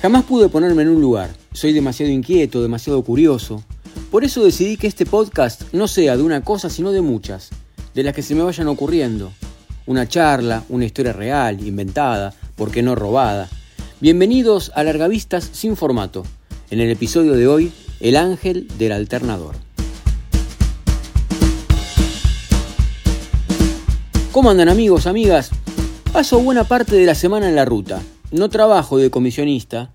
Jamás pude ponerme en un lugar. Soy demasiado inquieto, demasiado curioso. Por eso decidí que este podcast no sea de una cosa, sino de muchas, de las que se me vayan ocurriendo. Una charla, una historia real, inventada, por qué no robada. Bienvenidos a Largavistas sin formato. En el episodio de hoy, El ángel del alternador. ¿Cómo andan amigos, amigas? Paso buena parte de la semana en la ruta. No trabajo de comisionista,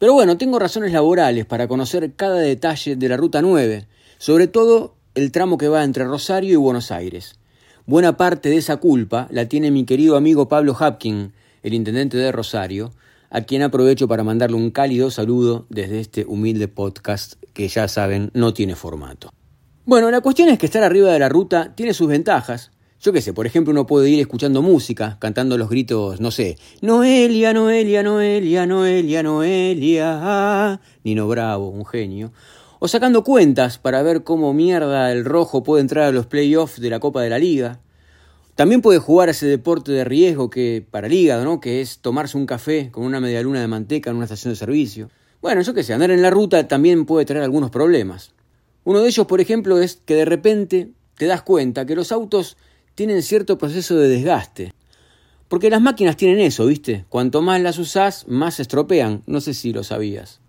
pero bueno, tengo razones laborales para conocer cada detalle de la Ruta 9, sobre todo el tramo que va entre Rosario y Buenos Aires. Buena parte de esa culpa la tiene mi querido amigo Pablo Hapkin, el intendente de Rosario, a quien aprovecho para mandarle un cálido saludo desde este humilde podcast que ya saben no tiene formato. Bueno, la cuestión es que estar arriba de la ruta tiene sus ventajas, yo qué sé, por ejemplo, uno puede ir escuchando música, cantando los gritos, no sé, Noelia, Noelia, Noelia, Noelia, Noelia, Nino Bravo, un genio, o sacando cuentas para ver cómo mierda el rojo puede entrar a los playoffs de la Copa de la Liga. También puede jugar ese deporte de riesgo que para el hígado, ¿no? Que es tomarse un café con una media luna de manteca en una estación de servicio. Bueno, yo qué sé, andar en la ruta también puede traer algunos problemas. Uno de ellos, por ejemplo, es que de repente te das cuenta que los autos tienen cierto proceso de desgaste. Porque las máquinas tienen eso, ¿viste? Cuanto más las usás, más se estropean. No sé si lo sabías.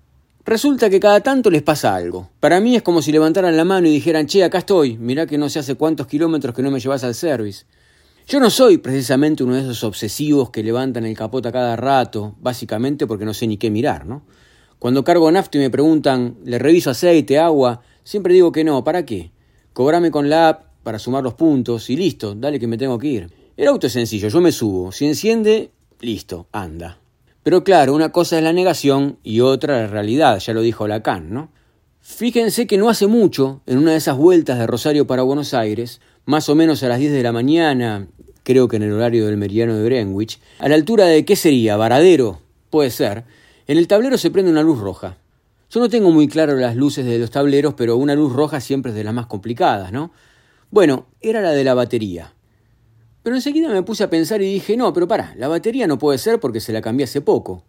Resulta que cada tanto les pasa algo. Para mí es como si levantaran la mano y dijeran, che, acá estoy, mirá que no sé hace cuántos kilómetros que no me llevas al service. Yo no soy precisamente uno de esos obsesivos que levantan el capota cada rato, básicamente porque no sé ni qué mirar, ¿no? Cuando cargo nafta y me preguntan, ¿le reviso aceite, agua? Siempre digo que no, ¿para qué? Cobrame con la app para sumar los puntos y listo, dale que me tengo que ir. El auto es sencillo, yo me subo, si enciende, listo, anda. Pero claro, una cosa es la negación y otra la realidad, ya lo dijo Lacan, ¿no? Fíjense que no hace mucho, en una de esas vueltas de Rosario para Buenos Aires, más o menos a las 10 de la mañana, creo que en el horario del meridiano de Greenwich, a la altura de qué sería, Varadero, puede ser, en el tablero se prende una luz roja. Yo no tengo muy claro las luces de los tableros, pero una luz roja siempre es de las más complicadas, ¿no? Bueno, era la de la batería. Pero enseguida me puse a pensar y dije, no, pero pará, la batería no puede ser porque se la cambié hace poco.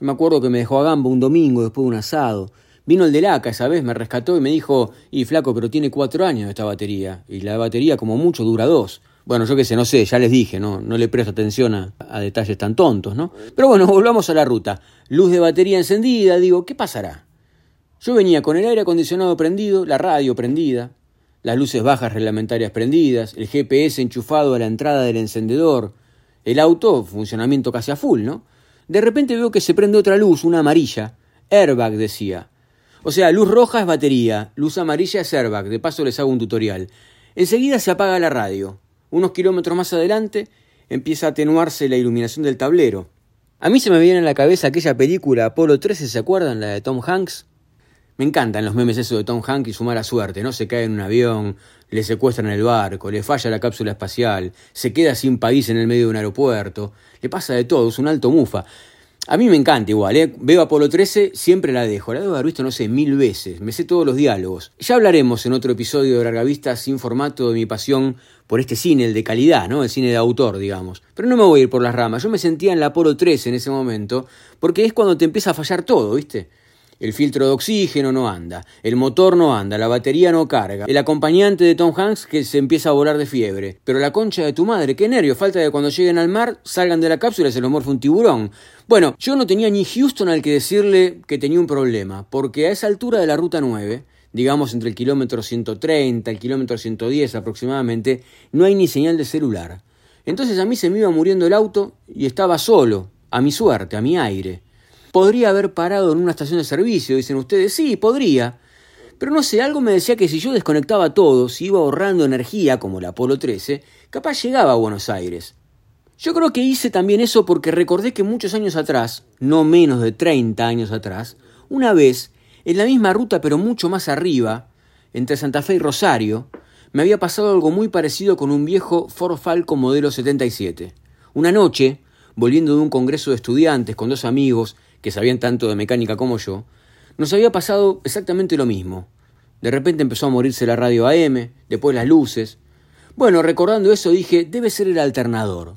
Yo me acuerdo que me dejó a gamba un domingo después de un asado. Vino el de Laca esa vez, me rescató y me dijo, y flaco, pero tiene cuatro años esta batería. Y la batería como mucho dura dos. Bueno, yo qué sé, no sé, ya les dije, no, no le presto atención a, a detalles tan tontos, ¿no? Pero bueno, volvamos a la ruta. Luz de batería encendida, digo, ¿qué pasará? Yo venía con el aire acondicionado prendido, la radio prendida, las luces bajas reglamentarias prendidas, el GPS enchufado a la entrada del encendedor, el auto, funcionamiento casi a full, ¿no? De repente veo que se prende otra luz, una amarilla. Airbag decía. O sea, luz roja es batería, luz amarilla es airbag, de paso les hago un tutorial. Enseguida se apaga la radio. Unos kilómetros más adelante empieza a atenuarse la iluminación del tablero. A mí se me viene a la cabeza aquella película Apolo 13, ¿se acuerdan? La de Tom Hanks. Me encantan los memes eso de Tom Hanks y su mala suerte, ¿no? Se cae en un avión, le secuestran el barco, le falla la cápsula espacial, se queda sin país en el medio de un aeropuerto, le pasa de todo, es un alto mufa. A mí me encanta igual, ¿eh? Veo Apolo 13, siempre la dejo, la debo haber visto, no sé, mil veces, me sé todos los diálogos. Ya hablaremos en otro episodio de Larga Vista sin formato de mi pasión por este cine, el de calidad, ¿no? El cine de autor, digamos. Pero no me voy a ir por las ramas, yo me sentía en la Apolo 13 en ese momento, porque es cuando te empieza a fallar todo, ¿viste? El filtro de oxígeno no anda, el motor no anda, la batería no carga, el acompañante de Tom Hanks que se empieza a volar de fiebre. Pero la concha de tu madre, qué nervio, falta de cuando lleguen al mar salgan de la cápsula y se los morfe un tiburón. Bueno, yo no tenía ni Houston al que decirle que tenía un problema, porque a esa altura de la ruta 9, digamos entre el kilómetro 130 y el kilómetro 110 aproximadamente, no hay ni señal de celular. Entonces a mí se me iba muriendo el auto y estaba solo, a mi suerte, a mi aire. Podría haber parado en una estación de servicio, dicen ustedes. Sí, podría. Pero no sé, algo me decía que si yo desconectaba todo, si iba ahorrando energía, como el Apolo 13, capaz llegaba a Buenos Aires. Yo creo que hice también eso porque recordé que muchos años atrás, no menos de 30 años atrás, una vez, en la misma ruta pero mucho más arriba, entre Santa Fe y Rosario, me había pasado algo muy parecido con un viejo Ford Falcon modelo 77. Una noche, volviendo de un congreso de estudiantes con dos amigos que sabían tanto de mecánica como yo, nos había pasado exactamente lo mismo. De repente empezó a morirse la radio AM, después las luces. Bueno, recordando eso dije, debe ser el alternador.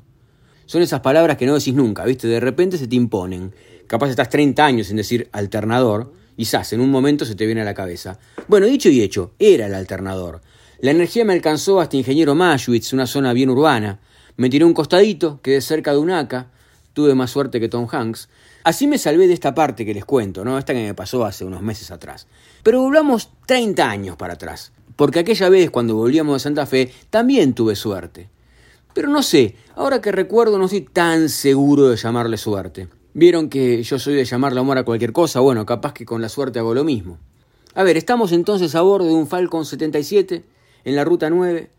Son esas palabras que no decís nunca, ¿viste? De repente se te imponen. Capaz estás 30 años sin decir alternador, y zas, en un momento se te viene a la cabeza. Bueno, dicho y hecho, era el alternador. La energía me alcanzó hasta Ingeniero Maschwitz, una zona bien urbana. Me tiré un costadito, quedé cerca de un ACA, tuve más suerte que Tom Hanks. Así me salvé de esta parte que les cuento, ¿no? Esta que me pasó hace unos meses atrás. Pero volvamos 30 años para atrás, porque aquella vez cuando volvíamos de Santa Fe también tuve suerte. Pero no sé, ahora que recuerdo no estoy tan seguro de llamarle suerte. Vieron que yo soy de llamarle amor a cualquier cosa, bueno, capaz que con la suerte hago lo mismo. A ver, estamos entonces a bordo de un Falcon 77 en la ruta 9,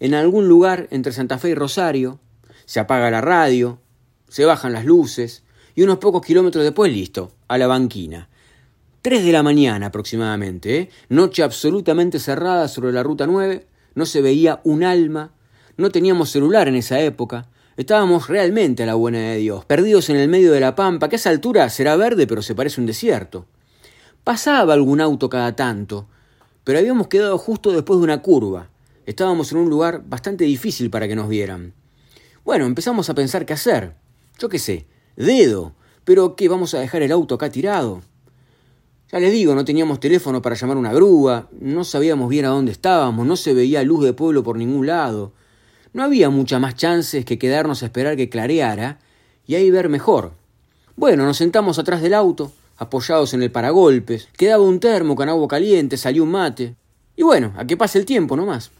en algún lugar entre Santa Fe y Rosario, se apaga la radio, se bajan las luces y unos pocos kilómetros después listo, a la banquina. Tres de la mañana aproximadamente, ¿eh? noche absolutamente cerrada sobre la ruta 9, no se veía un alma, no teníamos celular en esa época, estábamos realmente a la buena de Dios, perdidos en el medio de la pampa, que a esa altura será verde pero se parece un desierto. Pasaba algún auto cada tanto, pero habíamos quedado justo después de una curva. Estábamos en un lugar bastante difícil para que nos vieran. Bueno, empezamos a pensar qué hacer. Yo qué sé, dedo. Pero ¿qué? ¿Vamos a dejar el auto acá tirado? Ya les digo, no teníamos teléfono para llamar una grúa, no sabíamos bien a dónde estábamos, no se veía luz de pueblo por ningún lado. No había muchas más chances que quedarnos a esperar que clareara y ahí ver mejor. Bueno, nos sentamos atrás del auto, apoyados en el paragolpes, quedaba un termo con agua caliente, salió un mate. Y bueno, a que pase el tiempo nomás.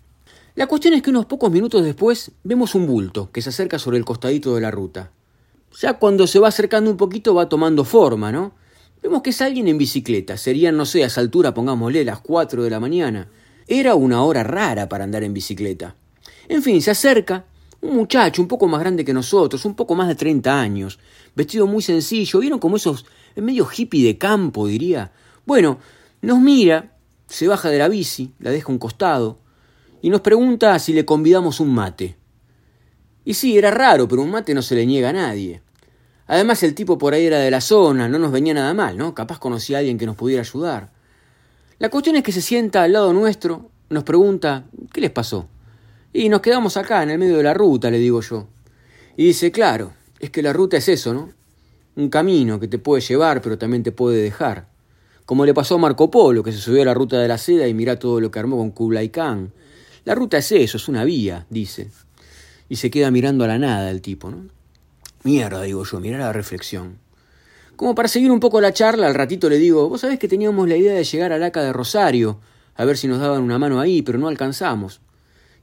La cuestión es que unos pocos minutos después vemos un bulto que se acerca sobre el costadito de la ruta. Ya cuando se va acercando un poquito va tomando forma, ¿no? Vemos que es alguien en bicicleta, serían, no sé, a esa altura, pongámosle, las 4 de la mañana. Era una hora rara para andar en bicicleta. En fin, se acerca un muchacho un poco más grande que nosotros, un poco más de 30 años, vestido muy sencillo, vieron como esos medio hippie de campo, diría. Bueno, nos mira, se baja de la bici, la deja un costado, y nos pregunta si le convidamos un mate. Y sí, era raro, pero un mate no se le niega a nadie. Además, el tipo por ahí era de la zona, no nos venía nada mal, ¿no? Capaz conocía a alguien que nos pudiera ayudar. La cuestión es que se sienta al lado nuestro, nos pregunta, ¿qué les pasó? Y nos quedamos acá, en el medio de la ruta, le digo yo. Y dice, claro, es que la ruta es eso, ¿no? Un camino que te puede llevar, pero también te puede dejar. Como le pasó a Marco Polo, que se subió a la ruta de la seda y mira todo lo que armó con Kublai Khan. La ruta es eso, es una vía, dice. Y se queda mirando a la nada el tipo, ¿no? Mierda, digo yo, mira la reflexión. Como para seguir un poco la charla, al ratito le digo, vos sabés que teníamos la idea de llegar al ACA de Rosario, a ver si nos daban una mano ahí, pero no alcanzamos.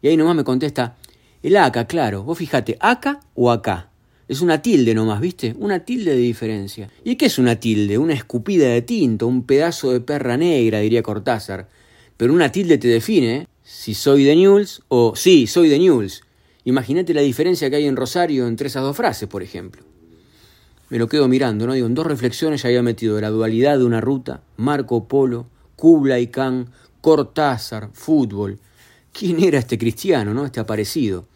Y ahí nomás me contesta, el acá, claro, vos fijate, acá o acá. Es una tilde nomás, ¿viste? Una tilde de diferencia. ¿Y qué es una tilde? Una escupida de tinto, un pedazo de perra negra, diría Cortázar. Pero una tilde te define, ¿eh? Si soy de Newell's o sí, soy de Newell's. Imagínate la diferencia que hay en Rosario entre esas dos frases, por ejemplo. Me lo quedo mirando, ¿no? Digo, en dos reflexiones ya había metido la dualidad de una ruta, Marco Polo, Kublai Khan, Cortázar, fútbol. ¿Quién era este cristiano, no? Este aparecido.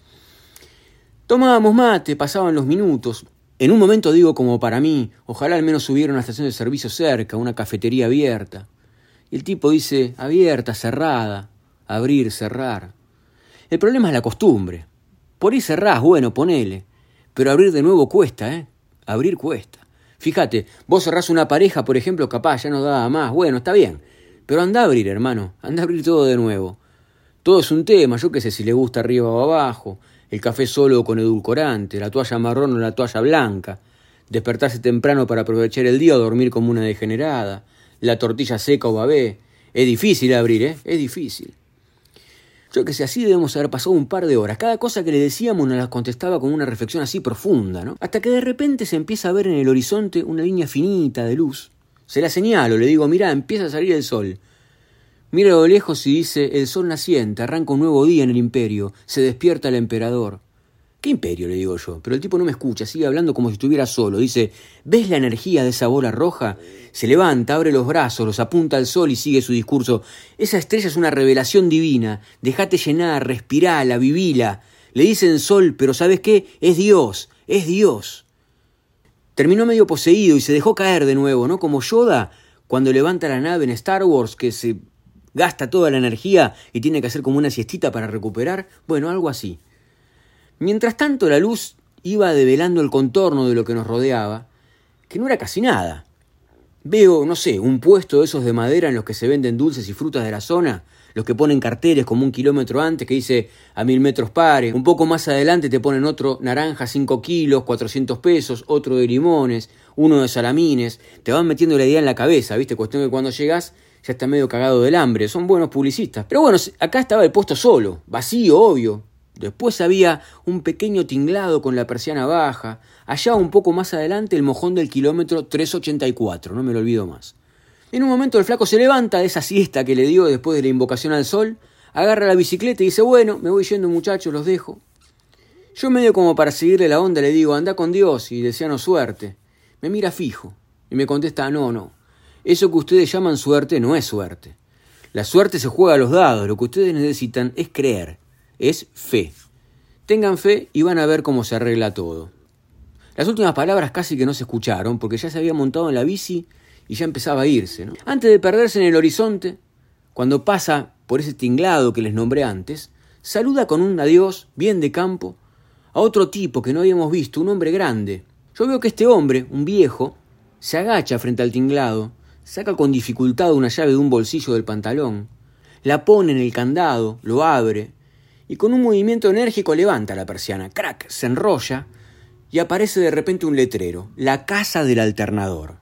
Tomábamos mate, pasaban los minutos. En un momento digo como para mí, ojalá al menos hubiera una estación de servicio cerca, una cafetería abierta. Y el tipo dice, abierta, cerrada, abrir, cerrar. El problema es la costumbre. Por ahí cerrás, bueno, ponele. Pero abrir de nuevo cuesta, ¿eh? Abrir cuesta. Fíjate, vos cerrás una pareja, por ejemplo, capaz ya no daba más. Bueno, está bien. Pero anda a abrir, hermano. Anda a abrir todo de nuevo. Todo es un tema, yo qué sé si le gusta arriba o abajo, el café solo o con edulcorante, la toalla marrón o la toalla blanca, despertarse temprano para aprovechar el día o dormir como una degenerada, la tortilla seca o babé. Es difícil abrir, ¿eh? Es difícil. Yo que sé, así debemos haber pasado un par de horas. Cada cosa que le decíamos nos la contestaba con una reflexión así profunda, ¿no? Hasta que de repente se empieza a ver en el horizonte una línea finita de luz. Se la señalo, le digo, mira, empieza a salir el sol. Mira lo lejos y dice, el sol naciente, arranca un nuevo día en el imperio, se despierta el emperador. ¿Qué imperio? le digo yo. Pero el tipo no me escucha, sigue hablando como si estuviera solo. Dice, ¿ves la energía de esa bola roja? Se levanta, abre los brazos, los apunta al sol y sigue su discurso. Esa estrella es una revelación divina. Déjate llenar, respirala, vivila. Le dicen sol, pero ¿sabes qué? Es Dios, es Dios. Terminó medio poseído y se dejó caer de nuevo, ¿no? Como Yoda cuando levanta la nave en Star Wars que se gasta toda la energía y tiene que hacer como una siestita para recuperar, bueno, algo así. Mientras tanto la luz iba develando el contorno de lo que nos rodeaba, que no era casi nada. Veo, no sé, un puesto de esos de madera en los que se venden dulces y frutas de la zona, los que ponen carteles como un kilómetro antes que dice a mil metros pare, un poco más adelante te ponen otro naranja 5 kilos, 400 pesos, otro de limones, uno de salamines, te van metiendo la idea en la cabeza, ¿viste? Cuestión que cuando llegas ya está medio cagado del hambre, son buenos publicistas. Pero bueno, acá estaba el puesto solo, vacío, obvio, Después había un pequeño tinglado con la persiana baja. Allá un poco más adelante el mojón del kilómetro 384, no me lo olvido más. En un momento el flaco se levanta de esa siesta que le dio después de la invocación al sol, agarra la bicicleta y dice, bueno, me voy yendo muchachos, los dejo. Yo medio como para seguirle la onda le digo, anda con Dios y deseano suerte. Me mira fijo y me contesta, no, no, eso que ustedes llaman suerte no es suerte. La suerte se juega a los dados, lo que ustedes necesitan es creer es fe. Tengan fe y van a ver cómo se arregla todo. Las últimas palabras casi que no se escucharon porque ya se había montado en la bici y ya empezaba a irse. Antes de perderse en el horizonte, cuando pasa por ese tinglado que les nombré antes, saluda con un adiós bien de campo a otro tipo que no habíamos visto, un hombre grande. Yo veo que este hombre, un viejo, se agacha frente al tinglado, saca con dificultad una llave de un bolsillo del pantalón, la pone en el candado, lo abre, y con un movimiento enérgico levanta la persiana, crack, se enrolla y aparece de repente un letrero, la casa del alternador.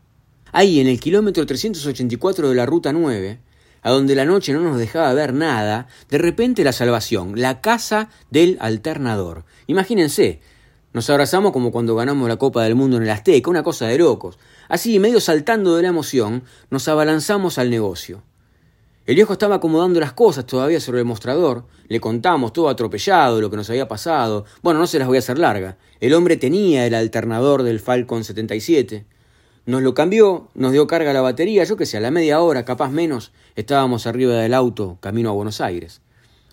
Ahí, en el kilómetro 384 de la ruta 9, a donde la noche no nos dejaba ver nada, de repente la salvación, la casa del alternador. Imagínense, nos abrazamos como cuando ganamos la Copa del Mundo en el Azteca, una cosa de locos. Así, medio saltando de la emoción, nos abalanzamos al negocio. El viejo estaba acomodando las cosas todavía sobre el mostrador. Le contamos todo atropellado, lo que nos había pasado. Bueno, no se las voy a hacer larga. El hombre tenía el alternador del Falcon 77. Nos lo cambió, nos dio carga a la batería, yo que sé, a la media hora, capaz menos, estábamos arriba del auto, camino a Buenos Aires.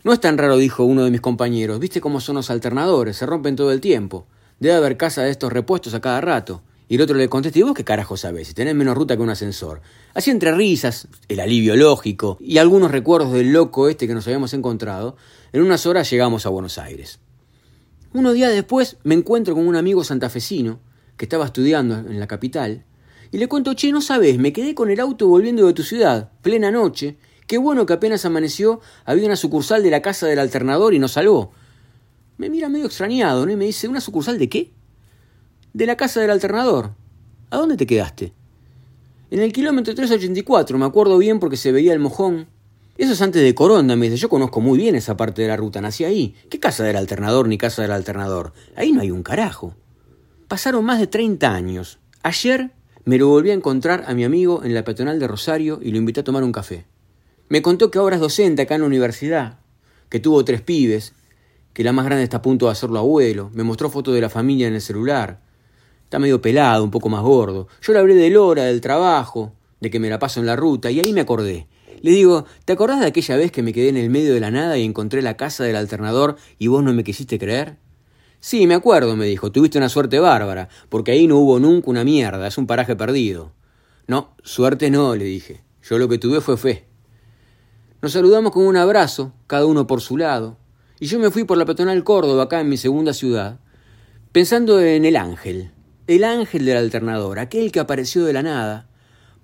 No es tan raro, dijo uno de mis compañeros. ¿Viste cómo son los alternadores? Se rompen todo el tiempo. Debe haber casa de estos repuestos a cada rato. Y el otro le contesta, ¿y vos qué carajo sabés? Si tenés menos ruta que un ascensor. Así entre risas, el alivio lógico y algunos recuerdos del loco este que nos habíamos encontrado, en unas horas llegamos a Buenos Aires. Unos días después me encuentro con un amigo santafesino que estaba estudiando en la capital y le cuento, che, no sabés, me quedé con el auto volviendo de tu ciudad, plena noche. Qué bueno que apenas amaneció, había una sucursal de la casa del alternador y nos salvó. Me mira medio extrañado, ¿no? Y me dice, ¿una sucursal de qué? De la casa del alternador. ¿A dónde te quedaste? En el kilómetro 384, me acuerdo bien porque se veía el mojón. Eso es antes de Coronda, me dice. Yo conozco muy bien esa parte de la ruta, nací ahí. ¿Qué casa del alternador ni casa del alternador? Ahí no hay un carajo. Pasaron más de 30 años. Ayer me lo volví a encontrar a mi amigo en la peatonal de Rosario y lo invité a tomar un café. Me contó que ahora es docente acá en la universidad, que tuvo tres pibes, que la más grande está a punto de hacerlo abuelo. Me mostró fotos de la familia en el celular. Está medio pelado, un poco más gordo. Yo le hablé del hora, del trabajo, de que me la paso en la ruta, y ahí me acordé. Le digo, ¿te acordás de aquella vez que me quedé en el medio de la nada y encontré la casa del alternador y vos no me quisiste creer? Sí, me acuerdo, me dijo, tuviste una suerte bárbara, porque ahí no hubo nunca una mierda, es un paraje perdido. No, suerte no, le dije. Yo lo que tuve fue fe. Nos saludamos con un abrazo, cada uno por su lado, y yo me fui por la peatonal Córdoba, acá en mi segunda ciudad, pensando en el ángel, el ángel del alternador, aquel que apareció de la nada,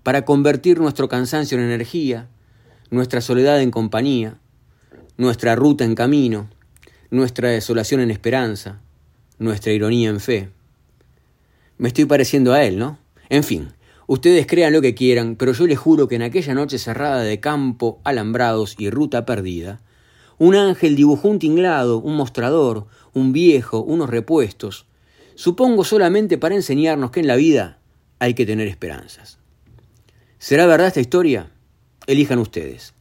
para convertir nuestro cansancio en energía, nuestra soledad en compañía, nuestra ruta en camino, nuestra desolación en esperanza, nuestra ironía en fe. Me estoy pareciendo a él, ¿no? En fin, ustedes crean lo que quieran, pero yo les juro que en aquella noche cerrada de campo, alambrados y ruta perdida, un ángel dibujó un tinglado, un mostrador, un viejo, unos repuestos, supongo solamente para enseñarnos que en la vida hay que tener esperanzas. ¿Será verdad esta historia? Elijan ustedes.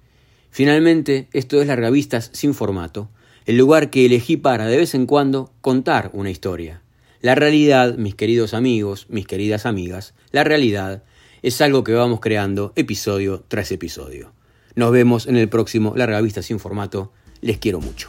Finalmente, esto es Largavistas sin formato, el lugar que elegí para, de vez en cuando, contar una historia. La realidad, mis queridos amigos, mis queridas amigas, la realidad es algo que vamos creando episodio tras episodio. Nos vemos en el próximo Largavistas sin formato. Les quiero mucho.